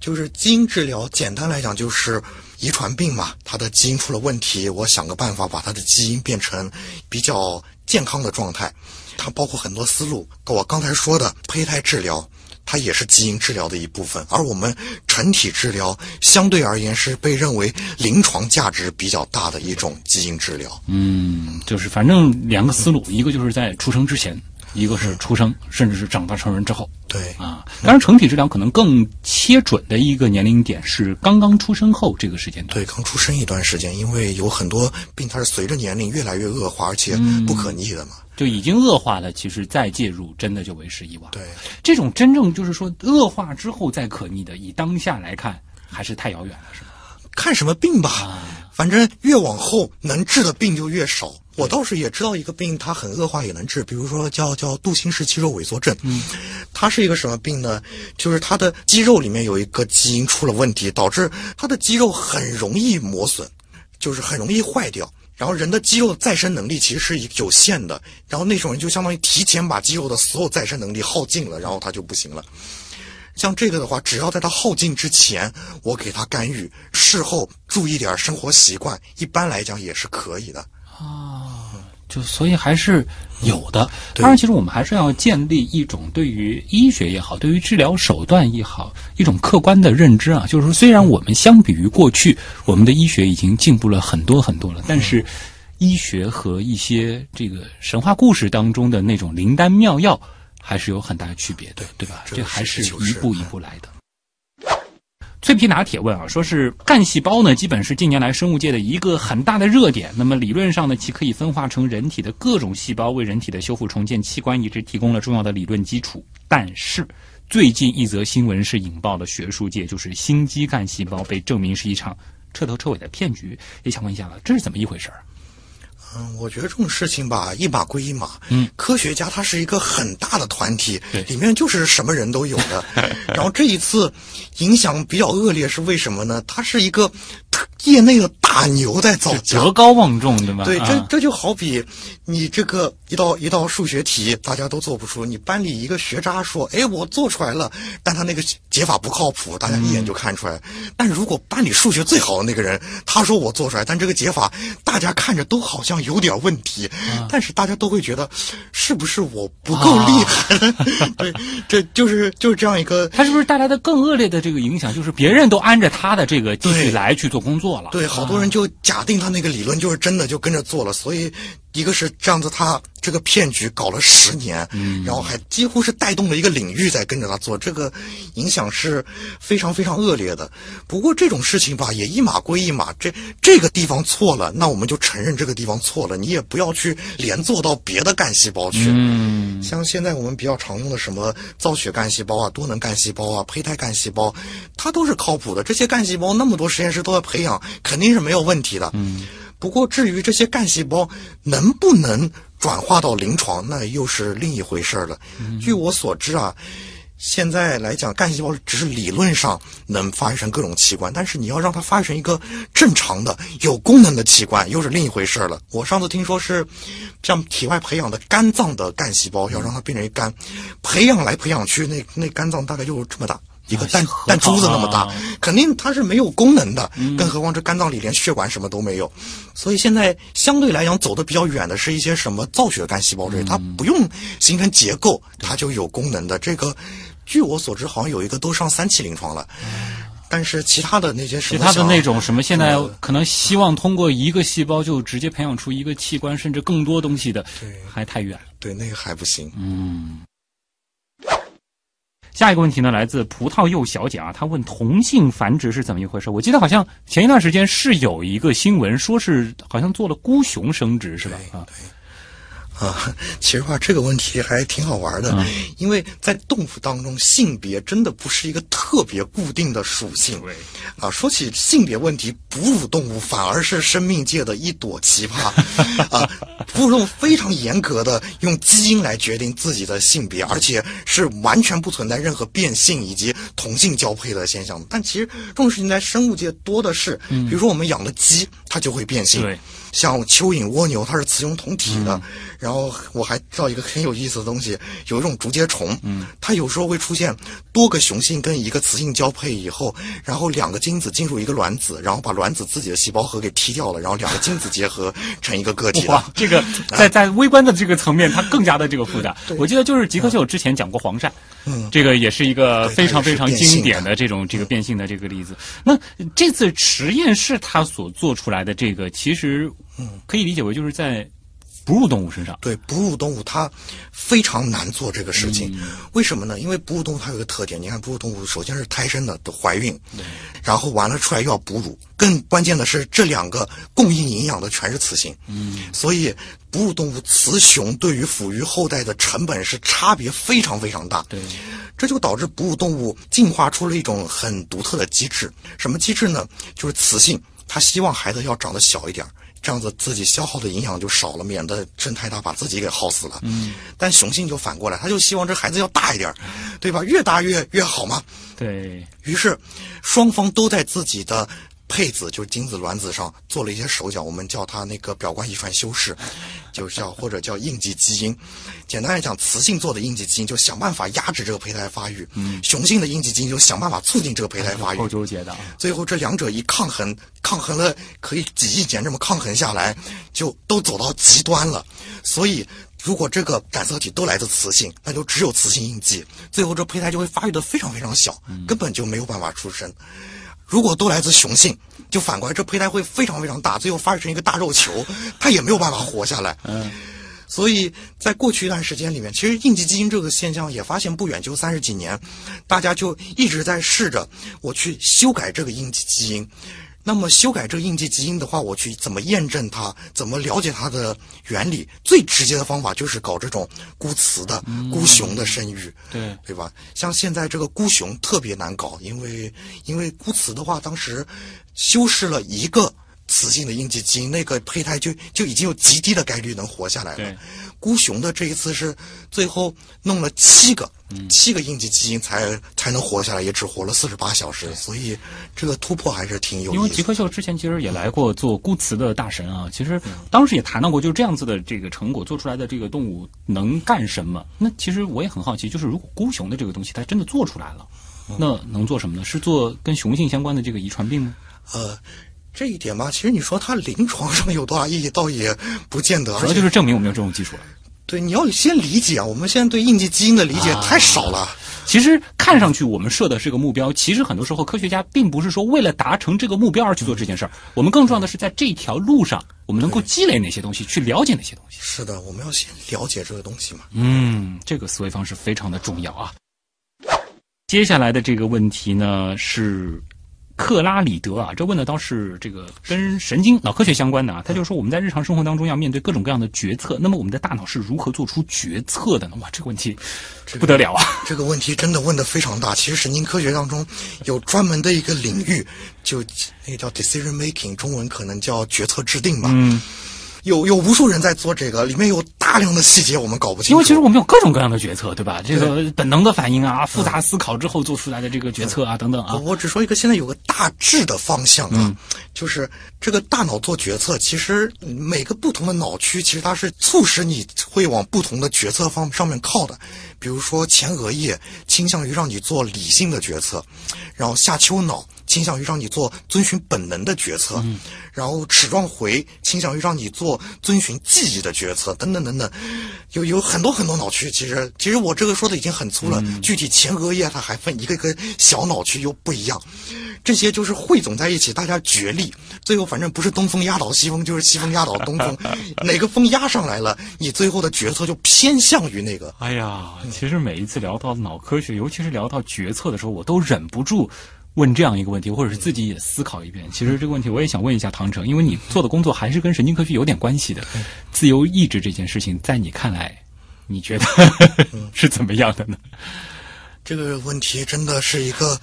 S1: 就是基因治疗，简单来讲就是遗传病嘛，它的基因出了问题，我想个办法把它的基因变成比较健康的状态。它包括很多思路，我刚才说的胚胎治疗。它也是基因治疗的一部分，而我们成体治疗相对而言是被认为临床价值比较大的一种基因治疗。
S2: 嗯，就是反正两个思路，一个就是在出生之前，一个是出生甚至是长大成人之后
S1: 对，
S2: 啊。当然，成体治疗可能更切准的一个年龄点是刚刚出生后这个时间段。
S1: 对，刚出生一段时间，因为有很多病它是随着年龄越来越恶化，而且不可逆的嘛。
S2: 就已经恶化了，其实再介入真的就为时已晚。
S1: 对，
S2: 这种真正就是说恶化之后再可逆的，以当下来看还是太遥远了，是吧？
S1: 看什么病吧，反正越往后能治的病就越少。我倒是也知道一个病，它很恶化也能治，比如说叫叫杜兴氏肌肉萎缩症。嗯，它是一个什么病呢？就是它的肌肉里面有一个基因出了问题，导致它的肌肉很容易磨损，就是很容易坏掉。然后人的肌肉再生能力其实是有限的，然后那种人就相当于提前把肌肉的所有再生能力耗尽了，然后他就不行了。像这个的话，只要在他耗尽之前，我给他干预，事后注意点生活习惯，一般来讲也是可以的。
S2: 就所以还是有的。当然，其实我们还是要建立一种对于医学也好，对于治疗手段也好，一种客观的认知啊。就是说，虽然我们相比于过去，我们的医学已经进步了很多很多了，但是医学和一些这个神话故事当中的那种灵丹妙药，还是有很大的区别的，对吧？
S1: 这
S2: 还是一步一步来的。脆皮拿铁问啊，说是干细胞呢，基本是近年来生物界的一个很大的热点。那么理论上呢，其可以分化成人体的各种细胞，为人体的修复重建器官移植提供了重要的理论基础。但是，最近一则新闻是引爆了学术界，就是心肌干细胞被证明是一场彻头彻尾的骗局。也想问一下了，这是怎么一回事儿？
S1: 嗯，我觉得这种事情吧，一码归一码。
S2: 嗯，
S1: 科学家他是一个很大的团体，里面就是什么人都有的。然后这一次影响比较恶劣是为什么呢？他是一个业内的大牛在造假。
S2: 德高望重，对吧？
S1: 对，这
S2: 啊
S1: 这就好比你这个一道一道数学题，大家都做不出，你班里一个学渣说：“哎，我做出来了。”但他那个解法不靠谱，大家一眼就看出来。但如果班里数学最好的那个人，他说我做出来，但这个解法大家看着都好像有点问题，但是大家都会觉得是不是我不够厉害？对，这就是就是这样一个
S2: 他是不是带来的更恶劣的这个影响，就是别人都按着他的这个继续来去做工作了？
S1: 对，好多人就假定他那个理论就是真的，就跟着做了。所以，一个是这样子，他这个骗局搞了十年，然后还几乎是带动了一个领域在跟着他做，这个影响是非常非常恶劣的。不过这种事情吧，也一码归一码，这这个地方错了，那我们就承认这个地方错了，你也不要去连做到别的干细胞去。
S2: 嗯，
S1: 像现在我们比较常用的什么造血干细胞啊、多能干细胞啊、胚胎干细胞，它都是靠谱的。这些干细胞那么多实验室都在培养，肯定是没有问题的。嗯。不过至于这些干细胞能不能转化到临床，那又是另一回事儿了。据我所知啊。现在来讲，干细胞只是理论上能发育成各种器官，但是你要让它发育成一个正常的、有功能的器官，又是另一回事儿了。我上次听说是，像体外培养的肝脏的干细胞，要让它变成一肝，培养来培养去，那那肝脏大概就这么大，一个弹、
S2: 核
S1: 弹珠子那么大肯定它是没有功能的。更何况这肝脏里连血管什么都没有，所以现在相对来讲走的比较远的是一些什么造血干细胞类，它不用形成结构，它就有功能的。这个，据我所知，好像有一个都上三期临床了。但是其他的那些什么
S2: 其他的那种什么，现在可能希望通过一个细胞就直接培养出一个器官，甚至更多东西的，
S1: 对
S2: 还太远。
S1: 对那个还不行。
S2: 下一个问题呢，来自葡萄柚小姐啊，她问同性繁殖是怎么一回事？我记得好像前一段时间是有一个新闻，说是好像做了孤雄生殖，是吧？啊，
S1: 啊，其实话这个问题还挺好玩的，因为在动物当中，性别真的不是一个特别固定的属性。
S2: 对，
S1: 啊，说起性别问题，哺乳动物反而是生命界的一朵奇葩啊！哺乳动物非常严格的用基因来决定自己的性别，而且是完全不存在任何变性以及同性交配的现象。但其实这种事情在生物界多的是，比如说我们养的鸡，它就会变性。
S2: 对。
S1: 像蚯蚓、蜗牛，它是雌雄同体的。然后我还知道一个很有意思的东西，有一种竹节虫，嗯，它有时候会出现多个雄性跟一个雌性交配以后，然后两个精子进入一个卵子，然后把卵子自己的细胞核给踢掉了，然后两个精子结合成一个个体
S2: 哇。，这个 在在微观的这个层面，它更加的这个复杂。我记得就是极客秀之前讲过黄鳝，
S1: 嗯
S2: 这个也是一个非常非常经典的这种这个变性的这个例子。那这次实验室它所做出来的这个，其实可以理解为就是在哺乳动物身上。
S1: 对哺乳动物，它非常难做这个事情。为什么呢？因为哺乳动物它有个特点，你看哺乳动物首先是胎生的，都怀孕，然后完了出来又要哺乳，更关键的是这两个供应营养的全是雌性。嗯，所以哺乳动物雌雄对于抚育后代的成本是差别非常非常大。
S2: 对，
S1: 这就导致哺乳动物进化出了一种很独特的机制。什么机制呢？就是雌性，它希望孩子要长得小一点儿，这样子自己消耗的营养就少了，免得真太大把自己给耗死了。嗯。但雄性就反过来，他就希望这孩子要大一点儿，对吧？越大越越好嘛。
S2: 对，
S1: 于是，双方都在自己的配子，就是精子、卵子上做了一些手脚，我们叫它那个表观遗传修饰，就叫或者叫应激基因。简单来讲，雌性做的应激基因就想办法压制这个胚胎发育，嗯，雄性的应激基因就想办法促进这个胚胎发育
S2: 够。纠结的啊。
S1: 最后这两者一抗衡，抗衡了可以几亿年这么抗衡下来，就都走到极端了。所以，如果这个染色体都来自雌性，那就只有雌性印记，最后这胚胎就会发育的非常非常小，根本就没有办法出生。如果都来自雄性，就反过来这胚胎会非常非常大，最后发育成一个大肉球，它也没有办法活下来。
S2: 嗯。
S1: 所以在过去一段时间里面，其实应激基因这个现象也发现不远，就三十几年，大家就一直在试着我去修改这个应激基因。那么修改这个应激基因的话，我去怎么验证它，怎么了解它的原理？最直接的方法就是搞这种孤雌的、孤雄的生育。
S2: 对
S1: 对吧？像现在这个孤雄特别难搞，因为因为孤雌的话，当时修饰了一个雌性的应激基因，那个胚胎就就已经有极低的概率能活下来了
S2: 对。
S1: 孤雄的这一次是最后弄了七个，七个应激基因才才能活下来，也只活了四十八小时，所以这个突破还是挺有
S2: 因为
S1: 意思的。
S2: 吉克秀之前其实也来过做孤雌的大神啊，其实当时也谈到过，就是这样子的这个成果做出来的这个动物能干什么？那其实我也很好奇，就是如果孤雄的这个东西它真的做出来了，那能做什么呢？是做跟雄性相关的这个遗传病吗？
S1: 呃，这一点吧，其实你说它临床上有多大意义，倒也不见得。
S2: 主要就是证明我们有这种技术了。
S1: 对，你要先理解啊，我们现在对应激基因的理解太少了。
S2: 其实看上去我们设的是个目标，其实很多时候科学家并不是说为了达成这个目标而去做这件事儿，我们更重要的是在这条路上，我们能够积累哪些东西，去了解哪些东西。
S1: 是的，我们要先了解这个东西嘛。
S2: 嗯，这个思维方式非常的重要啊。接下来的这个问题呢是克拉里德啊，这问的倒是这个跟神经脑科学相关的啊。他就说我们在日常生活当中要面对各种各样的决策，那么我们的大脑是如何做出决策的呢？哇，这个问题不得了啊！
S1: 这个问题真的问的非常大。其实神经科学当中有专门的一个领域，就那个叫 decision making，中文可能叫决策制定吧。
S2: 嗯，
S1: 有有无数人在做这个，里面有大量的细节我们搞不清楚。
S2: 因为其实我们有各种各样的决策，对吧？这个本能的反应啊，复杂思考之后做出来的这个决策啊，等等啊
S1: 我。我只说一个，现在有个大致的方向啊，
S2: 嗯
S1: 就是这个大脑做决策，其实每个不同的脑区，其实它是促使你会往不同的决策方上面靠的。比如说前额叶倾向于让你做理性的决策，然后下丘脑倾向于让你做遵循本能的决策，然后齿状回倾向于让你做遵循记忆的决策，等等等等，有有很多很多脑区。其实其实我这个说的已经很粗了，具体前额叶它还分一个个小脑区又不一样，这些就是汇总在一起，大家角力，最后反正不是东风压倒西风，就是西风压倒东风，哪个风压上来了，你最后的决策就偏向于那个。
S2: 哎呀，其实每一次聊到脑科学，尤其是聊到决策的时候，我都忍不住问这样一个问题，或者是自己也思考一遍。其实这个问题我也想问一下唐城，因为你做的工作还是跟神经科学有点关系的。自由意志这件事情，在你看来，你觉得 是怎么样的呢？
S1: 这个问题真的是一个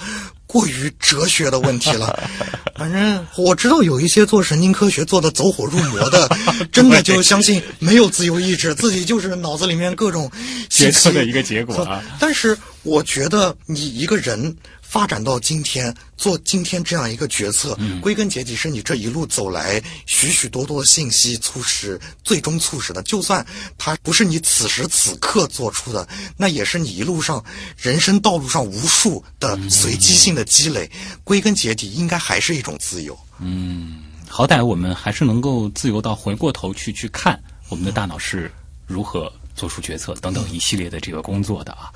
S1: 过于哲学的问题了。反正我知道有一些做神经科学做的走火入魔的，真的就相信没有自由意志，自己就是脑子里面各种
S2: 决策的一个结果啊。
S1: 但是我觉得你一个人发展到今天，做今天这样一个决策，归根结底是你这一路走来许许多多的信息促使，最终促使的。就算它不是你此时此刻做出的，那也是你一路上人生道路上无数的随机性的积累。归根结底，应该还是一种自由。
S2: 嗯好歹我们还是能够自由到回过头去去看我们的大脑是如何做出决策等等一系列的这个工作的啊。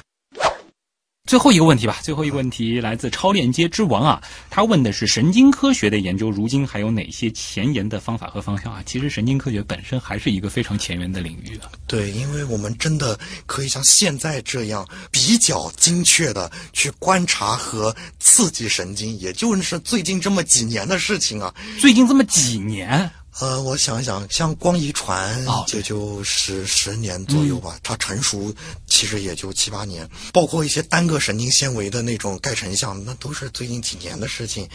S2: 最后一个问题吧，最后一个问题来自超链接之王啊，他问的是神经科学的研究，如今还有哪些前沿的方法和方向啊？其实神经科学本身还是一个非常前沿的领域啊。
S1: 对，因为我们真的可以像现在这样比较精确的去观察和刺激神经，也就是最近这么几年的事情啊。
S2: 最近这么几年，
S1: 呃，我想一想，像光遗传
S2: 哦，
S1: 也就十十年左右吧，它成熟其实也就七八年，包括一些单个神经纤维的那种钙成像，那都是最近几年的事情。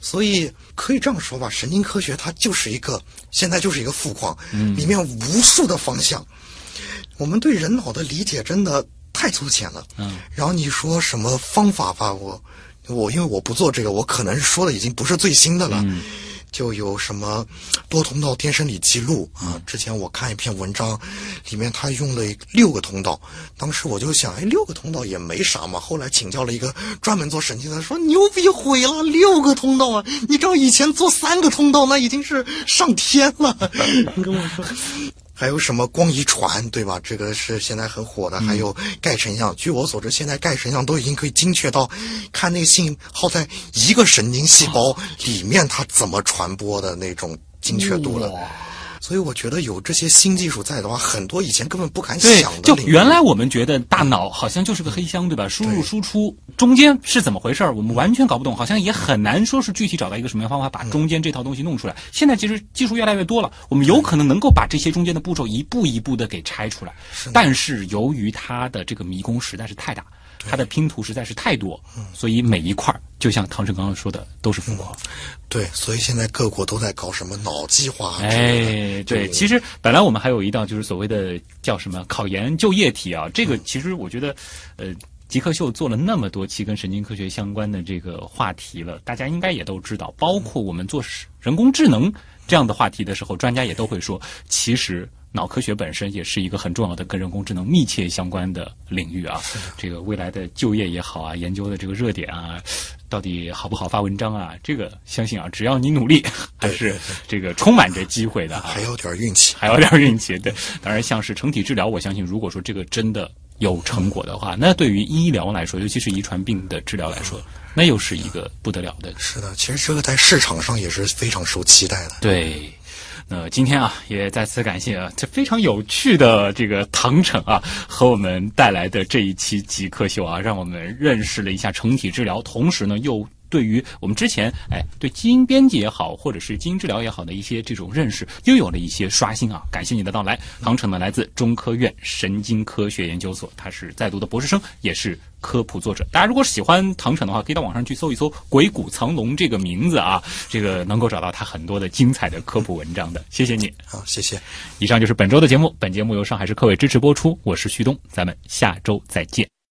S1: 所以可以这样说吧，神经科学它就是一个现在就是一个富矿，里面无数的方向。我们对人脑的理解真的太粗浅了。
S2: 嗯，
S1: 然后你说什么方法吧，我我因为我不做这个，我可能说的已经不是最新的了。
S2: 嗯
S1: 就有什么多通道电生理记录啊？之前我看一篇文章，里面他用了六个通道，当时我就想，哎，六个通道也没啥嘛。后来请教了一个专门做神经的，说牛逼毁了，六个通道啊！你知道以前做三个通道那已经是上天了。你 跟我说。还有什么光遗传，对吧？这个是现在很火的。还有钙成像，据我所知，现在钙成像都已经可以精确到看那个信号在一个神经细胞里面它怎么传播的那种精确度了。所以我觉得有这些新技术在的话，很多以前根本不敢想，的。
S2: 就原来我们觉得大脑好像就是个黑箱，对吧？输入输出中间是怎么回事儿，我们完全搞不懂，好像也很难说是具体找到一个什么样方法把中间这套东西弄出来。现在其实技术越来越多了，我们有可能能够把这些中间的步骤一步一步的给拆出来，但是由于它的这个迷宫实在是太大。它的拼图实在是太多，所以每一块儿就像唐晨刚刚说的，都是疯狂。
S1: 对，所以现在各国都在搞什么脑计划。
S2: 哎，对，其实本来我们还有一道就是所谓的叫什么考研就业题啊，这个其实我觉得，呃。极客秀做了那么多期跟神经科学相关的这个话题了，大家应该也都知道。包括我们做人工智能这样的话题的时候，专家也都会说，其实脑科学本身也是一个很重要的跟人工智能密切相关的领域啊。这个未来的就业也好啊，研究的这个热点啊，到底好不好发文章啊？这个相信啊，只要你努力，还是这个充满着机会的啊。
S1: 还有点运气。
S2: 还有点运气。对，当然像是成体治疗，我相信如果说这个真的有成果的话，那对于医疗来说，尤其是遗传病的治疗来说，那又是一个不得了的。
S1: 是的，其实这个在市场上也是非常受期待的。
S2: 对。呃今天啊，也再次感谢啊，这非常有趣的这个唐城啊，和我们带来的这一期极客秀啊，让我们认识了一下成体治疗，同时呢又对于我们之前哎对基因编辑也好，或者是基因治疗也好的一些这种认识，又有了一些刷新啊！感谢你的到来，唐晨呢来自中科院神经科学研究所，他是在读的博士生，也是科普作者。大家如果喜欢唐晨的话，可以到网上去搜一搜“鬼谷藏龙”这个名字啊，这个能够找到他很多的精彩的科普文章的。谢谢你。
S1: 好，谢谢。
S2: 以上就是本周的节目，本节目由上海市科委支持播出，我是旭东，咱们下周再见。